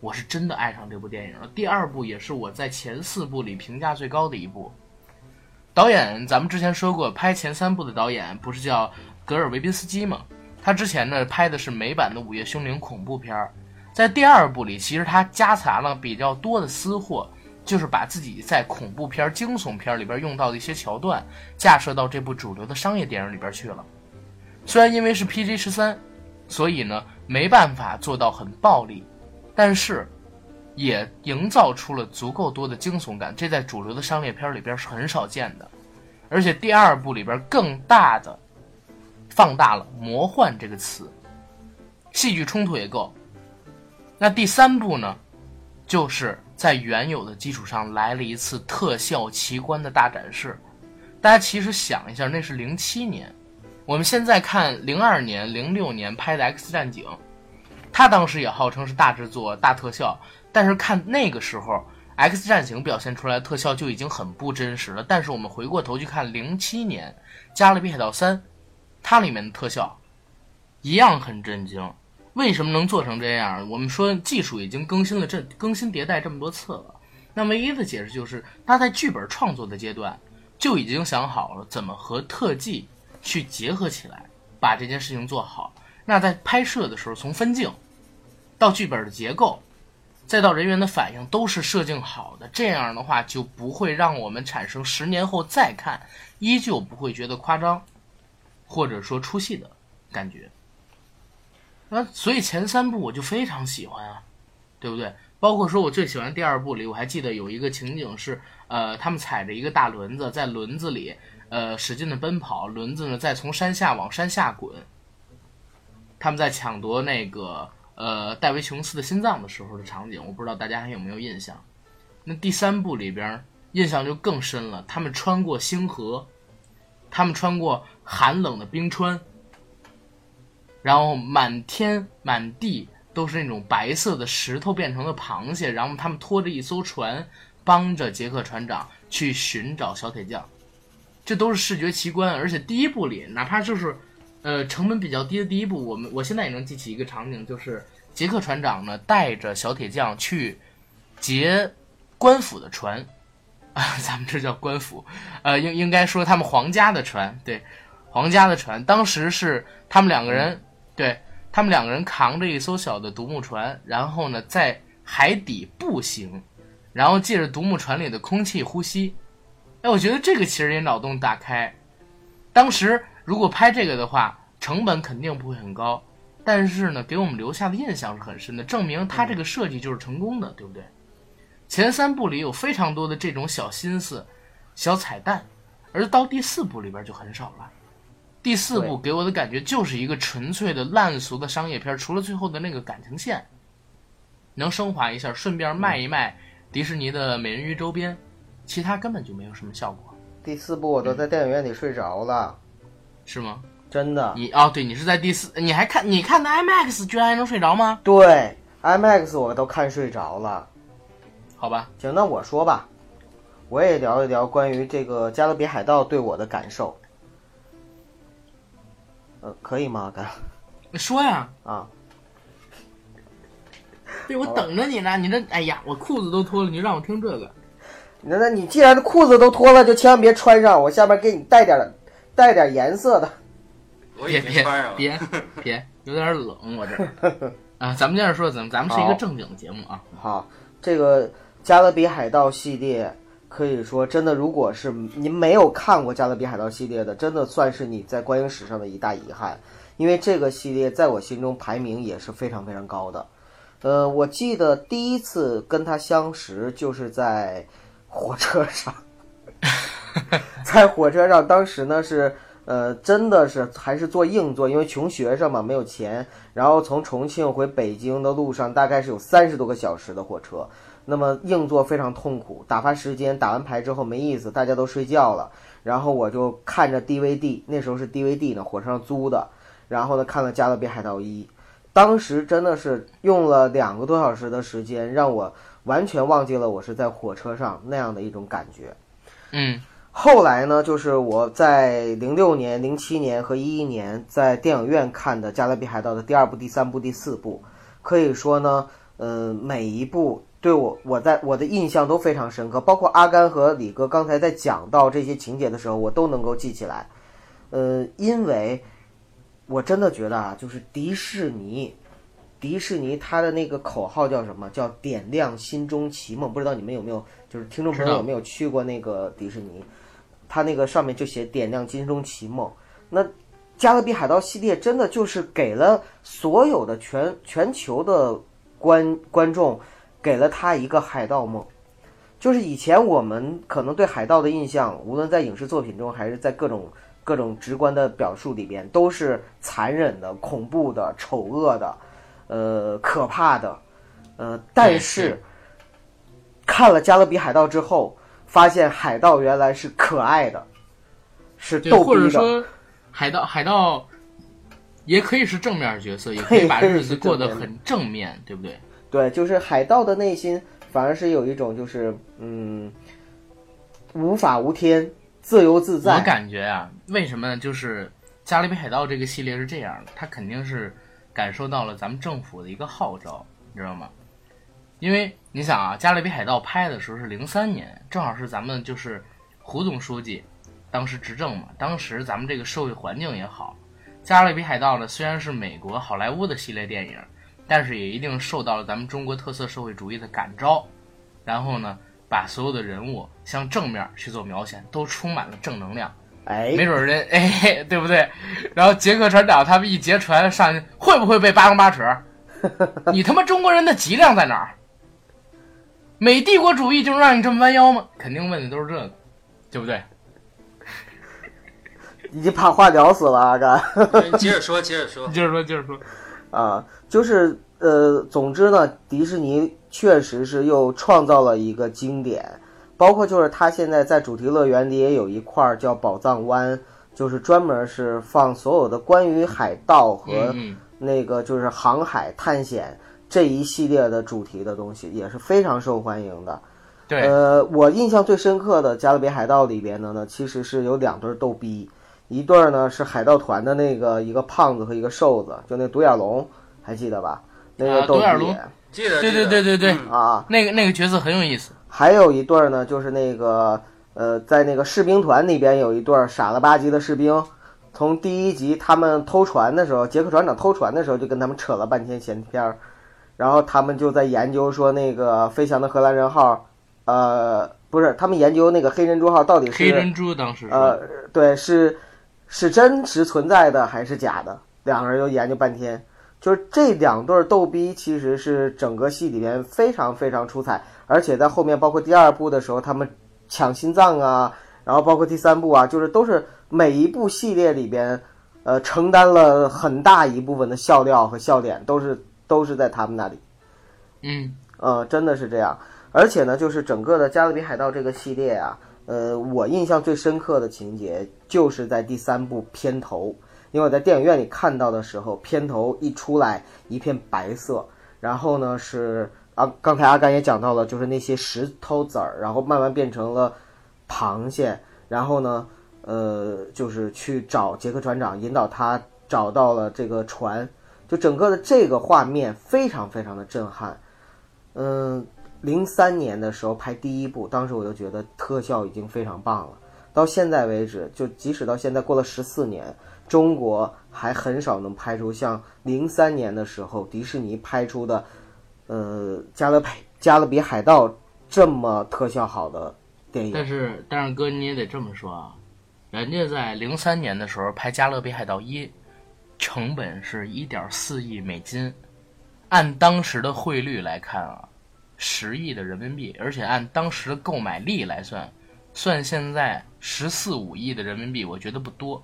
我是真的爱上这部电影了。第二部也是我在前四部里评价最高的一部。导演，咱们之前说过，拍前三部的导演不是叫格尔维宾斯基吗？他之前呢拍的是美版的《午夜凶铃》恐怖片儿，在第二部里，其实他夹杂了比较多的私货，就是把自己在恐怖片、惊悚片里边用到的一些桥段，架设到这部主流的商业电影里边去了。虽然因为是 PG 十三，所以呢没办法做到很暴力，但是也营造出了足够多的惊悚感，这在主流的商业片里边是很少见的。而且第二部里边更大的放大了“魔幻”这个词，戏剧冲突也够。那第三部呢，就是在原有的基础上来了一次特效奇观的大展示。大家其实想一下，那是零七年，我们现在看零二年、零六年拍的《X 战警》，它当时也号称是大制作、大特效，但是看那个时候 X 战警表现出来的特效就已经很不真实了。但是我们回过头去看零七年《加勒比海盗三》，它里面的特效一样很震惊。为什么能做成这样？我们说技术已经更新了这更新迭代这么多次了。那唯一的解释就是，他在剧本创作的阶段就已经想好了怎么和特技去结合起来，把这件事情做好。那在拍摄的时候，从分镜到剧本的结构，再到人员的反应，都是设定好的。这样的话，就不会让我们产生十年后再看，依旧不会觉得夸张，或者说出戏的感觉。那所以前三部我就非常喜欢啊，对不对？包括说我最喜欢第二部里，我还记得有一个情景是，呃，他们踩着一个大轮子，在轮子里，呃，使劲的奔跑，轮子呢再从山下往山下滚。他们在抢夺那个呃戴维琼斯的心脏的时候的场景，我不知道大家还有没有印象。那第三部里边印象就更深了，他们穿过星河，他们穿过寒冷的冰川，然后满天满地都是那种白色的石头变成了螃蟹，然后他们拖着一艘船，帮着杰克船长去寻找小铁匠，这都是视觉奇观。而且第一部里，哪怕就是，呃，成本比较低的第一部，我们我现在也能记起一个场景，就是杰克船长呢带着小铁匠去劫官府的船，啊，[laughs] 咱们这叫官府，呃，应应该说他们皇家的船，对，皇家的船，当时是他们两个人。对他们两个人扛着一艘小的独木船，然后呢在海底步行，然后借着独木船里的空气呼吸。哎，我觉得这个其实也脑洞大开。当时如果拍这个的话，成本肯定不会很高，但是呢，给我们留下的印象是很深的，证明他这个设计就是成功的，对不对？前三部里有非常多的这种小心思、小彩蛋，而到第四部里边就很少了。第四部给我的感觉就是一个纯粹的烂俗的商业片，除了最后的那个感情线能升华一下，顺便卖一卖迪士尼的美人鱼周边，其他根本就没有什么效果。第四部我都在电影院里睡着了，是吗？真的。你哦，对你是在第四，你还看你看的 IMAX，居然还能睡着吗？对，IMAX 我都看睡着了。好吧，行，那我说吧，我也聊一聊关于这个《加勒比海盗》对我的感受。呃，可以吗，哥？你说呀。啊。[laughs] 对，我等着你呢。你这，哎呀，我裤子都脱了，你让我听这个。那那你既然裤子都脱了，就千万别穿上。我下面给你带点带点颜色的。[laughs] 别别别别，有点冷，我这。[laughs] 啊，咱们接着说，咱们咱们是一个正经的节目啊。好，这个《加勒比海盗》系列。可以说，真的，如果是您没有看过《加勒比海盗》系列的，真的算是你在观影史上的一大遗憾，因为这个系列在我心中排名也是非常非常高的。呃，我记得第一次跟他相识就是在火车上，[laughs] 在火车上，当时呢是呃，真的是还是坐硬座，因为穷学生嘛，没有钱，然后从重庆回北京的路上大概是有三十多个小时的火车。那么硬座非常痛苦，打发时间，打完牌之后没意思，大家都睡觉了，然后我就看着 DVD，那时候是 DVD 呢，火车上租的，然后呢看了《加勒比海盗一》，当时真的是用了两个多小时的时间，让我完全忘记了我是在火车上那样的一种感觉。嗯，后来呢，就是我在零六年、零七年和一一年在电影院看的《加勒比海盗》的第二部、第三部、第四部，可以说呢，呃，每一部。对我，我在我的印象都非常深刻，包括阿甘和李哥刚才在讲到这些情节的时候，我都能够记起来。呃，因为我真的觉得啊，就是迪士尼，迪士尼它的那个口号叫什么？叫点亮心中奇梦。不知道你们有没有，就是听众朋友有没有去过那个迪士尼？它那个上面就写点亮心中奇梦。那加勒比海盗系列真的就是给了所有的全全球的观观众。给了他一个海盗梦，就是以前我们可能对海盗的印象，无论在影视作品中，还是在各种各种直观的表述里边，都是残忍的、恐怖的、丑恶的，呃，可怕的，呃，但是看了《加勒比海盗》之后，发现海盗原来是可爱的，是逗逼的。或者说，海盗海盗也可以是正面角色，也可以把日子过得很正面，对不对？对，就是海盗的内心反而是有一种就是嗯，无法无天，自由自在。我感觉啊，为什么？就是《加勒比海盗》这个系列是这样的，它肯定是感受到了咱们政府的一个号召，你知道吗？因为你想啊，《加勒比海盗》拍的时候是零三年，正好是咱们就是胡总书记当时执政嘛，当时咱们这个社会环境也好，《加勒比海盗》呢虽然是美国好莱坞的系列电影，但是也一定受到了咱们中国特色社会主义的感召，然后呢，把所有的人物向正面去做描写，都充满了正能量。哎，没准人 [laughs] 哎，对不对？然后杰克船长他们一劫船上去，会不会被八棱八扯？[laughs] 你他妈中国人的脊梁在哪儿？美帝国主义就能让你这么弯腰吗？肯定问的都是这个，对不对？[laughs] 已经把话聊死了，阿甘。接着说，接着说。接着说，接着说。啊，就是呃，总之呢，迪士尼确实是又创造了一个经典，包括就是它现在在主题乐园里也有一块儿叫宝藏湾，就是专门是放所有的关于海盗和嗯那个就是航海探险这一系列的主题的东西，也是非常受欢迎的。对，呃，我印象最深刻的《加勒比海盗》里边的呢，其实是有两对逗逼，一对儿呢是海盗团的那个一个胖子和一个瘦子，就那独眼龙，还记得吧？那个独眼龙记得，对对对对对嗯啊，那个那个角色很有意思。还有一对儿呢，就是那个呃，在那个士兵团那边有一对儿傻了吧唧的士兵，从第一集他们偷船的时候，杰克船长偷船的时候就跟他们扯了半天闲篇儿，然后他们就在研究说那个飞翔的荷兰人号，呃，不是，他们研究那个黑珍珠号到底是黑珍珠当时是呃，对，是是真实存在的还是假的？两个人又研究半天。就是这两对儿逗逼，其实是整个戏里面非常非常出彩，而且在后面，包括第二部的时候，他们抢心脏啊，然后包括第三部啊，就是都是每一部系列里边，呃，承担了很大一部分的笑料和笑点，都是都是在他们那里。嗯呃，真的是这样。而且呢，就是整个的《加勒比海盗》这个系列啊，呃，我印象最深刻的情节就是在第三部片头，因为我在电影院里看到的时候，片头一出来一片白色，然后呢是啊，刚才阿甘也讲到了，就是那些石头子儿，然后慢慢变成了螃蟹，然后呢，呃，就是去找杰克船长，引导他找到了这个船，就整个的这个画面非常非常的震撼。嗯，零三年的时候拍第一部，当时我就觉得特效已经非常棒了。到现在为止，就即使到现在过了十四年，中国还很少能拍出像零三年的时候迪士尼拍出的，呃，《加勒比加勒比海盗》这么特效好的电影。但是但是哥你也得这么说啊，人家在零三年的时候拍《加勒比海盗一》，成本是一点四亿美金，按当时的汇率来看啊，十亿的人民币，而且按当时的购买力来算，算现在十四五亿的人民币，我觉得不多。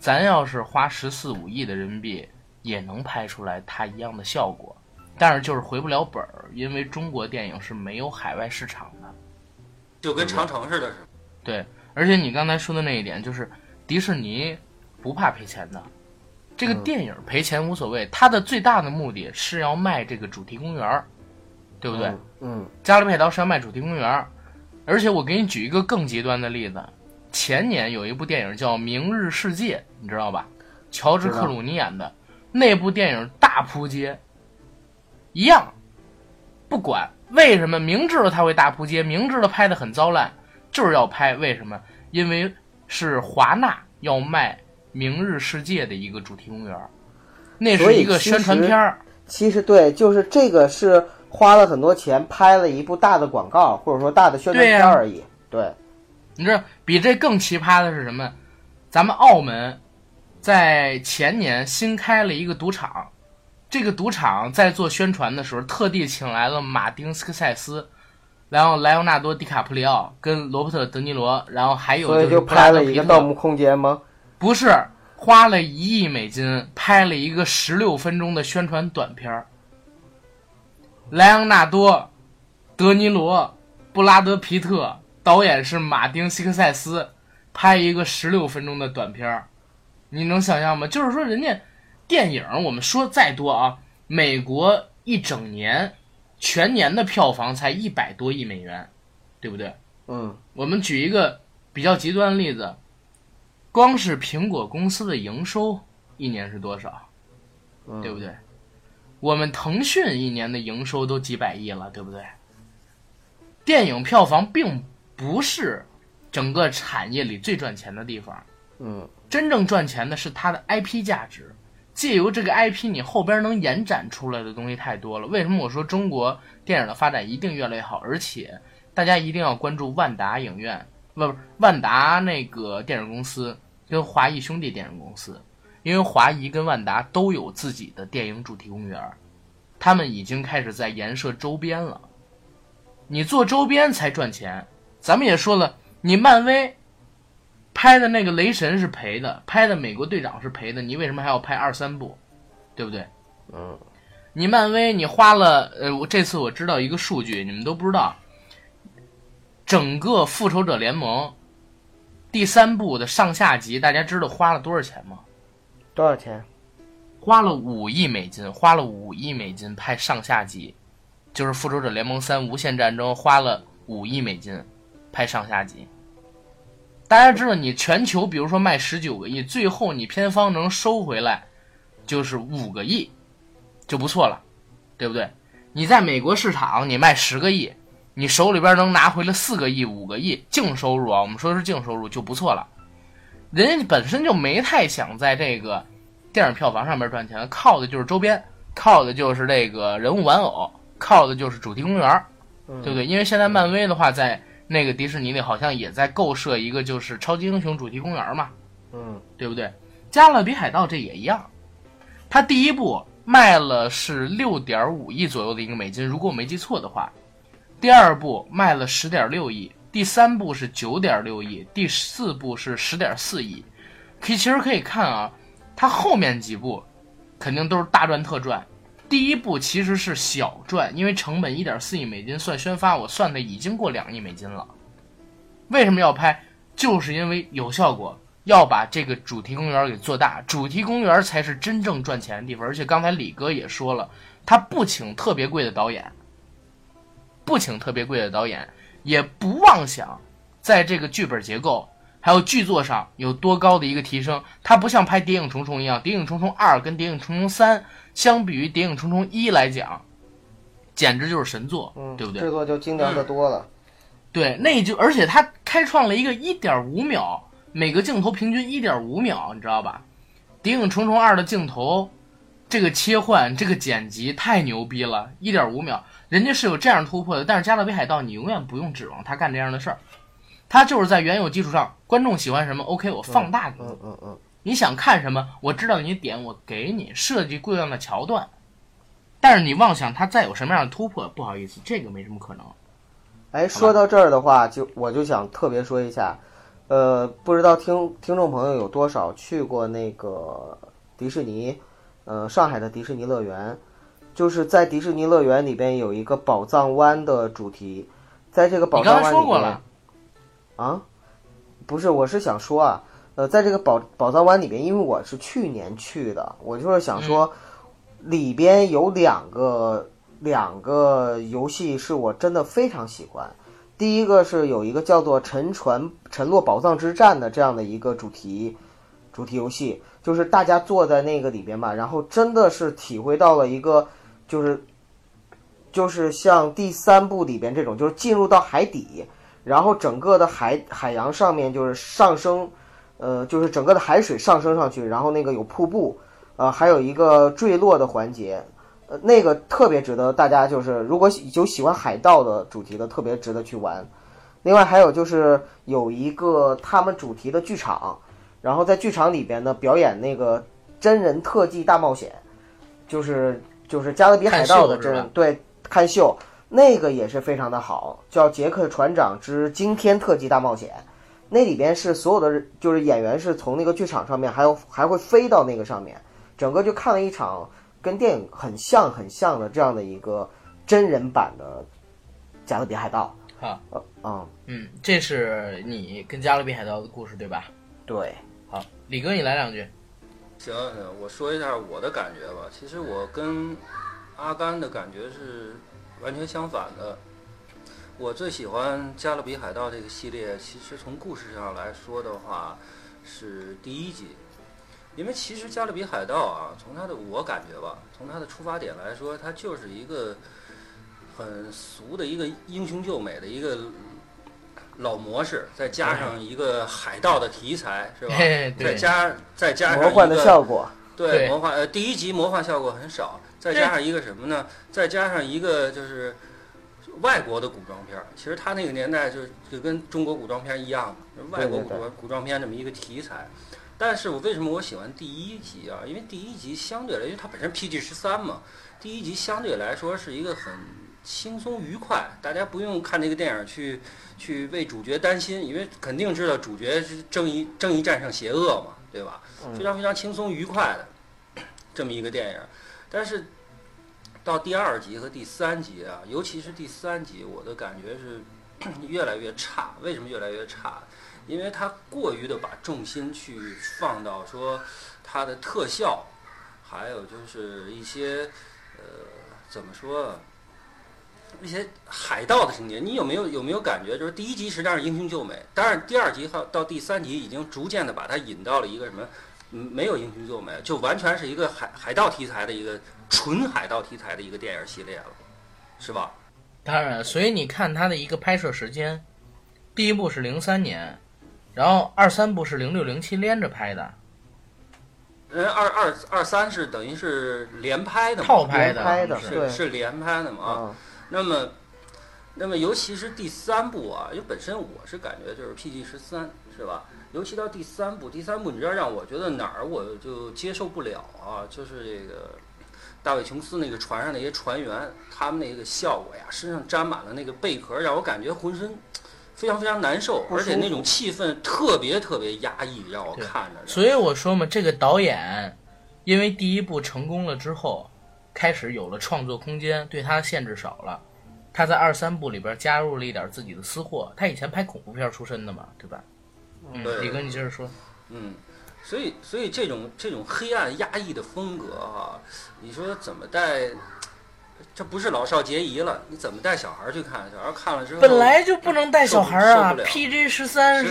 咱要是花十四五亿的人民币，也能拍出来它一样的效果，但是就是回不了本儿，因为中国电影是没有海外市场的。就跟长城似的，是吧对，而且你刚才说的那一点，就是迪士尼不怕赔钱的，这个嗯电影赔钱无所谓，它的最大的目的是要卖这个主题公园儿，对不对？嗯嗯加勒比海盗是要卖主题公园，而且我给你举一个更极端的例子，前年有一部电影叫《明日世界》，你知道吧？乔治克鲁尼演的那部电影大扑街，一样，不管为什么，明知道他会大扑街，明知道拍的很糟烂，就是要拍，为什么？因为是华纳要卖《明日世界》的一个主题公园，那是一个宣传片儿。其实对，就是这个是花了很多钱拍了一部大的广告，或者说大的宣传片而已。对，你知道比这更奇葩的是什么？咱们澳门在前年新开了一个赌场，这个赌场在做宣传的时候，特地请来了马丁斯科塞斯，然后莱昂纳多·迪卡普里奥跟罗伯特·德尼罗，然后还有所以就拍了一个《盗墓空间》吗？不是花了一亿美金拍了一个十六分钟的宣传短片儿。莱昂纳多、德尼罗、布拉德·皮特，导演是马丁·西克塞斯，拍一个十六分钟的短片儿，你能想象吗？就是说，人家电影我们说再多啊，美国一整年全年的票房才一百多亿美元，对不对？嗯我们举一个比较极端的例子，光是苹果公司的营收一年是多少，嗯，对不对？我们腾讯一年的营收都几百亿了，对不对？电影票房并不是整个产业里最赚钱的地方，嗯真正赚钱的是它的 IP 价值。借由这个 IP，你后边能延展出来的东西太多了。为什么我说中国电影的发展一定越来越好？而且大家一定要关注万达影院，不不是万达那个电影公司跟华谊兄弟电影公司，因为华谊跟万达都有自己的电影主题公园，他们已经开始在研设周边了。你做周边才赚钱。咱们也说了，你漫威拍的那个雷神是赔的，拍的美国队长是赔的，你为什么还要拍二三部，对不对？嗯你漫威你花了，呃，我这次我知道一个数据，你们都不知道，整个复仇者联盟第三部的上下集，大家知道花了多少钱吗？多少钱？花了五亿美金，花了五亿美金拍上下集，就是《复仇者联盟三：无限战争》花了五亿美金拍上下集。大家知道，你全球比如说卖十九个亿，最后你片方能收回来就是五个亿，就不错了，对不对？你在美国市场你卖十个亿，你手里边能拿回来四个亿、五个亿净收入啊，我们说是净收入就不错了。人家本身就没太想在这个电影票房上面赚钱，靠的就是周边，靠的就是这个人物玩偶，靠的就是主题公园，嗯对不对？因为现在漫威的话，在那个迪士尼里好像也在构设一个就是超级英雄主题公园嘛，嗯对不对？加勒比海盗这也一样，它第一部卖了是六点五亿左右的一个美金，如果我没记错的话，第二部卖了十点六亿，第三部是九点六亿，第四部是十点四亿。可以其实可以看啊，它后面几部肯定都是大赚特赚。第一部其实是小赚，因为成本一点四亿美金，算宣发我算的已经过两亿美金了。为什么要拍？就是因为有效果，要把这个主题公园给做大，主题公园才是真正赚钱的地方。而且刚才李哥也说了，他不请特别贵的导演，不请特别贵的导演，也不妄想在这个剧本结构还有剧作上有多高的一个提升。它不像拍《谍影重重》一样，《谍影重重二》跟《谍影重重三》相比于《谍影重重一》来讲，简直就是神作，嗯，对不对？制作就精良的多了。对，那就而且它开创了一个一点五秒，每个镜头平均一点五秒，你知道吧？《谍影重重二》的镜头，这个切换，这个剪辑太牛逼了，一点五秒，人家是有这样突破的。但是《加勒比海盗》，你永远不用指望他干这样的事儿，他就是在原有基础上，观众喜欢什么，OK，我放大给你。嗯嗯嗯，你想看什么，我知道你点，我给你设计各样的桥段。但是你妄想他再有什么样的突破，不好意思，这个没什么可能。哎，说到这儿的话，就我就想特别说一下，呃，不知道听听众朋友有多少去过那个迪士尼，呃，上海的迪士尼乐园，就是在迪士尼乐园里边有一个宝藏湾的主题，在这个宝藏湾里边啊，不是，我是想说啊，呃，在这个宝宝藏湾里边，因为我是去年去的，我就是想说，里边有两个两个游戏是我真的非常喜欢。第一个是有一个叫做《沉船沉落宝藏之战》的这样的一个主题主题游戏，就是大家坐在那个里边吧，然后真的是体会到了一个就是就是像第三部里边这种，就是进入到海底，然后整个的海海洋上面就是上升，呃，就是整个的海水上升上去，然后那个有瀑布，呃，还有一个坠落的环节，呃，那个特别值得大家就是如果有喜欢海盗的主题的，特别值得去玩。另外还有就是有一个他们主题的剧场，然后在剧场里边呢表演那个真人特技大冒险，就是就是加勒比海盗的真看秀是吧人对看秀，那个也是非常的好，叫《杰克船长之惊天特技大冒险》。那里边是所有的，就是演员是从那个剧场上面，还有还会飞到那个上面，整个就看了一场跟电影很像很像的这样的一个真人版的《加勒比海盗》。好，呃，嗯，嗯，这是你跟加勒比海盗的故事对吧？对，好，李哥你来两句。行，行我说一下我的感觉吧。其实我跟阿甘的感觉是完全相反的。我最喜欢《加勒比海盗》这个系列，其实从故事上来说的话，是第一集。因为其实《加勒比海盗》啊，从它的我感觉吧，从它的出发点来说，它就是一个很俗的一个英雄救美的一个老模式，再加上一个海盗的题材，是吧？再，加再加上魔幻的一个效果，对对魔幻呃第一集魔幻效果很少，再加上一个什么呢？再加上一个就是外国的古装片儿，其实他那个年代就就跟中国古装片儿一样，外国古装古装片这么一个题材。但是我为什么我喜欢第一集啊？因为第一集相对来，因为它本身 PG 十三嘛，第一集相对来说是一个很轻松愉快，大家不用看这个电影去去为主角担心，因为肯定知道主角是正义正义战胜邪恶嘛，对吧？非常非常轻松愉快的这么一个电影。但是到第二集和第三集啊，尤其是第三集，我的感觉是 [clears throat] 越来越差。为什么越来越差？因为它过于的把重心去放到说它的特效，还有就是一些呃怎么说啊？一些海盗的情节，你有没有有没有感觉？就是第一集实际上是英雄救美，当然第二集到到第三集已经逐渐的把它引到了一个什么？嗯，没有英雄救美，就完全是一个海海盗题材的一个纯海盗题材的一个电影系列了，是吧？当然，所以你看它的一个拍摄时间，第一部是零三年，然后二三部是零六零七连着拍的，嗯二二二三是等于是连拍的嘛，套拍的是是是连拍的嘛啊。啊，那么，那么尤其是第三部啊，因为本身我是感觉就是 PG 十三是吧？尤其到第三部，第三部你知道让我觉得哪儿我就接受不了啊，就是这个大卫琼斯那个船上那些船员，他们那个效果呀，身上沾满了那个贝壳，让我感觉浑身非常非常难受，而且那种气氛特别特别压抑，让我看着。所以我说嘛，这个导演因为第一部成功了之后，开始有了创作空间，对他的限制少了。他在二三部里边加入了一点自己的私货。他以前拍恐怖片出身的嘛，对吧？嗯，李哥，你接着说。嗯，所以所以这种这种黑暗压抑的风格啊，你说怎么带？这不是老少皆宜了，你怎么带小孩去看？小孩看了之后，本来就不能带小孩啊受不了，PG 十三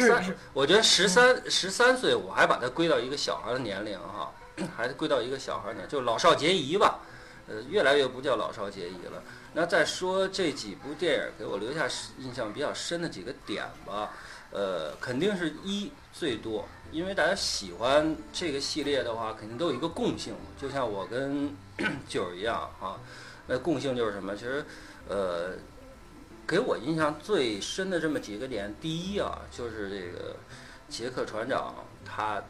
我觉得十三十三岁，我还把它归到一个小孩的年龄哈、[clears throat] 还是归到一个小孩儿年，就老少皆宜吧。呃，越来越不叫老少皆宜了。那再说这几部电影给我留下印象比较深的几个点吧，呃，肯定是一最多，因为大家喜欢这个系列的话，肯定都有一个共性，就像我跟 [clears throat] 九一样啊。那共性就是什么？其实，呃，给我印象最深的这么几个点，第一啊，就是这个杰克船长他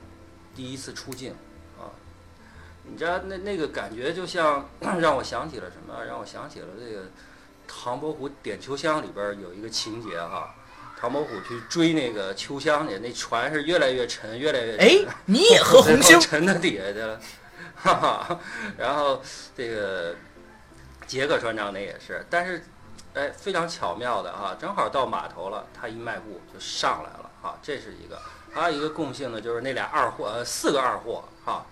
第一次出镜，你知道那那个感觉就像 [clears throat] 让我想起了什么？让我想起了这个唐伯虎点秋香里边儿有一个情节哈、唐伯虎去追那个秋香去，那船是越来越沉，越来越沉。哎，你也喝红 [laughs] 星？沉到底下去了，[laughs] 哈哈。然后这个杰克船长那也是，但是哎，非常巧妙的哈，正好到码头了，他一迈步就上来了哈，这是一个。还有一个共性呢，就是那俩二货，呃，四个二货哈，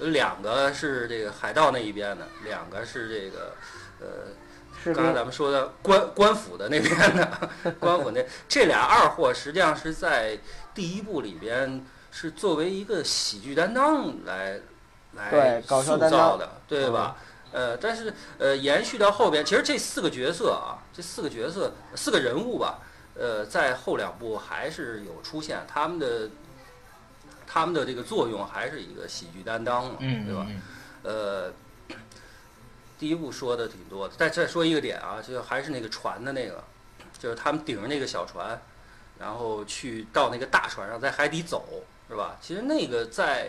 有两个是这个海盗那一边的，两个是这个呃刚才咱们说的官官府的那边的 [laughs] 官府那这俩二货，实际上是在第一部里边是作为一个喜剧担当来来塑造的，对吧？呃，但是呃，延续到后边，其实这四个角色啊，这四个角色四个人物吧，呃，在后两部还是有出现，他们的他们的这个作用还是一个喜剧担当嘛，嗯，对吧？嗯呃，第一部说的挺多的，再再说一个点啊，就还是那个船的那个，就是他们顶着那个小船，然后去到那个大船上，在海底走，是吧？其实那个在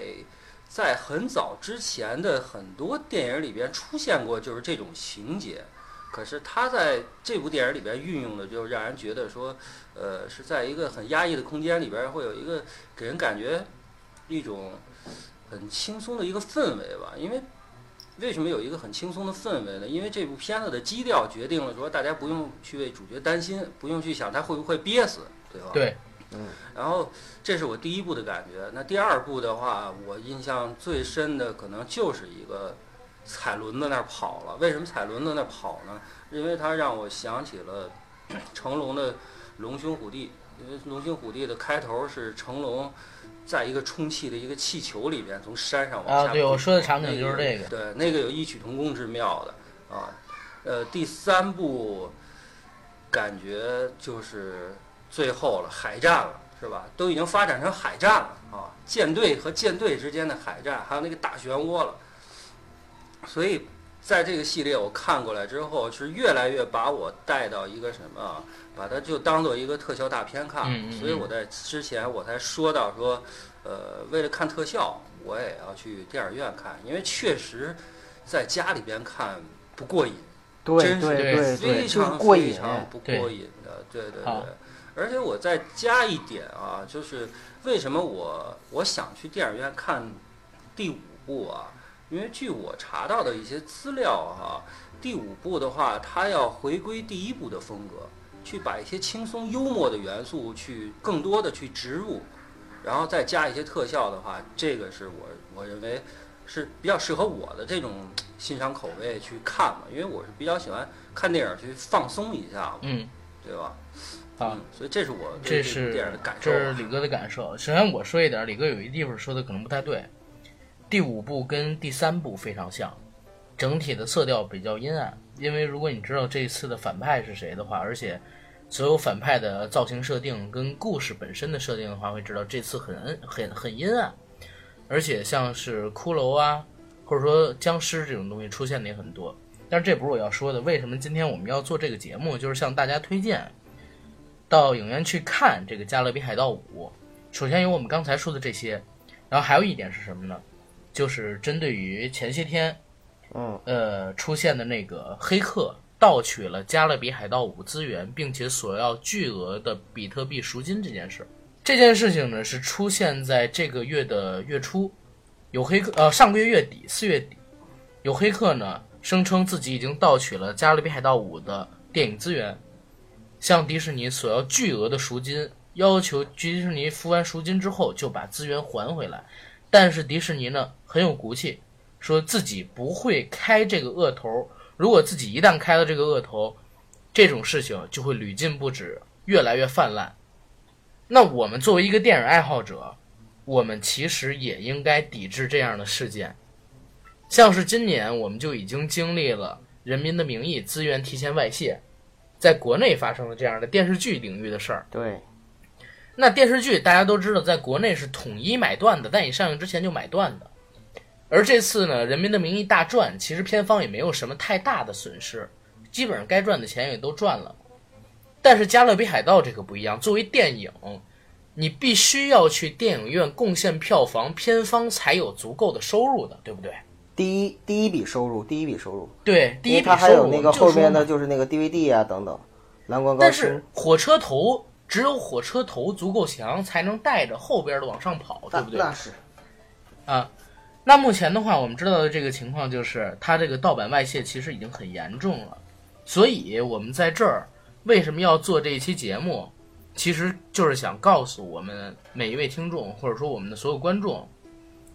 在很早之前的很多电影里边出现过，就是这种情节。可是他在这部电影里边运用的，就让人觉得说，呃，是在一个很压抑的空间里边，会有一个给人感觉一种很轻松的一个氛围吧。因为为什么有一个很轻松的氛围呢？因为这部片子的基调决定了说，大家不用去为主角担心，不用去想他会不会憋死，对吧？对，然后这是我第一部的感觉。那第二部的话，我印象最深的可能就是一个踩轮子那儿跑了。为什么踩轮子那儿跑呢？因为它让我想起了 [clears throat] 成龙的《龙兄虎弟》，因为《龙兄虎地》的开头是成龙在一个充气的一个气球里边从山上往下啊，对，我说的场景就是这个。对，那个有异曲同工之妙的啊。呃，第三部感觉就是最后了，海战了，是吧？都已经发展成海战了啊，舰队和舰队之间的海战，还有那个大漩涡了。所以在这个系列我看过来之后，是越来越把我带到一个什么啊，把它就当做一个特效大片看。嗯嗯所以我在之前我才说到说，呃，为了看特效，我也要去电影院看，因为确实在家里边看不过瘾。对真是对对对，非常过瘾。非常不过瘾的，对对好对。而且我再加一点啊，就是为什么我我想去电影院看第五部啊？因为据我查到的一些资料哈、第五部的话，它要回归第一部的风格，去把一些轻松幽默的元素去更多的去植入，然后再加一些特效的话，这个是我我认为是比较适合我的这种欣赏口味去看嘛，因为我是比较喜欢看电影去放松一下嘛，嗯，对吧？啊嗯，所以这是我这对这部是电影的感受啊。这是李哥的感受。首先我说一点，李哥有一地方说的可能不太对。第五部跟第三部非常像，整体的色调比较阴暗。因为如果你知道这一次的反派是谁的话，而且所有反派的造型设定跟故事本身的设定的话，会知道这次很很很阴暗，而且像是骷髅啊，或者说僵尸这种东西出现的也很多。但是这不是我要说的，为什么今天我们要做这个节目，就是向大家推荐到影院去看这个《加勒比海盗五》。首先有我们刚才说的这些，然后还有一点是什么呢？就是针对于前些天嗯，呃出现的那个黑客盗取了《加勒比海盗五》资源，并且索要巨额的比特币赎金这件事。这件事情呢是出现在这个月的月初，有黑客呃上个月月底四月底，有黑客呢声称自己已经盗取了《加勒比海盗五》的电影资源，向迪士尼索要巨额的赎金，要求迪士尼付完赎金之后就把资源还回来。但是迪士尼呢很有骨气，说自己不会开这个恶头。如果自己一旦开了这个恶头，这种事情就会屡禁不止，越来越泛滥。那我们作为一个电影爱好者，我们其实也应该抵制这样的事件。像是今年我们就已经经历了《人民的名义》资源提前外泄，在国内发生了这样的电视剧领域的事儿。对，那电视剧大家都知道，在国内是统一买断的，在你上映之前就买断的。而这次呢，《人民的名义》大赚，其实片方也没有什么太大的损失，基本上该赚的钱也都赚了。但是《加勒比海盗》这个不一样，作为电影，你必须要去电影院贡献票房，片方才有足够的收入的，对不对？第一第一笔收入，第一笔收入，对，第一笔收入它还有那个后面的就是那个 DVD 啊等等，蓝光高但是，火车头只有火车头足够强，才能带着后边的往上跑，对不对？那是啊，那目前的话，我们知道的这个情况就是，它这个盗版外泄其实已经很严重了，所以我们在这儿为什么要做这一期节目，其实就是想告诉我们每一位听众，或者说我们的所有观众，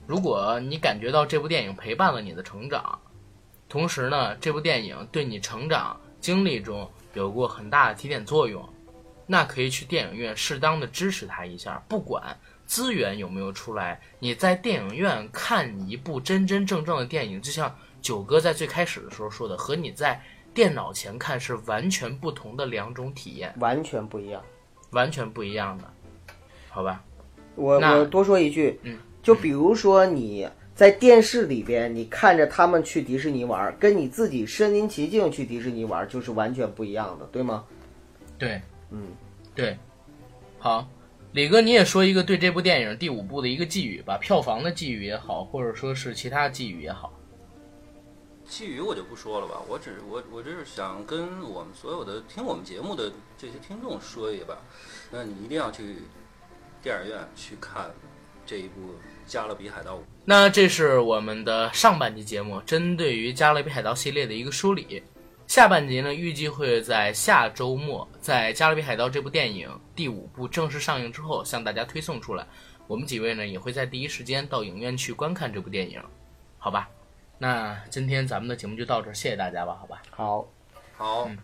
如果你感觉到这部电影陪伴了你的成长，同时呢，这部电影对你成长经历中有过很大的提点作用，那可以去电影院适当的支持它一下，不管资源有没有出来，你在电影院看一部真真正正的电影，就像九哥在最开始的时候说的，和你在电脑前看是完全不同的两种体验，完全不一样。完全不一样的，好吧？我那我多说一句，嗯，就比如说你在电视里边，你看着他们去迪士尼玩，跟你自己身临其境去迪士尼玩，就是完全不一样的，对吗？对，嗯，对，好，李哥你也说一个对这部电影第五部的一个寄语吧，票房的寄语也好，或者说是其他寄语也好。寄语我就不说了吧，我只是我我就是想跟我们所有的听我们节目的这些听众说一把，那你一定要去电影院去看这一部《加勒比海盗五》。那这是我们的上半集节目，针对于《加勒比海盗》系列的一个梳理。下半集呢，预计会在下周末，在《加勒比海盗》这部电影第五部正式上映之后，向大家推送出来。我们几位呢，也会在第一时间到影院去观看这部电影，好吧？那今天咱们的节目就到这儿，谢谢大家吧，好吧。好。好，嗯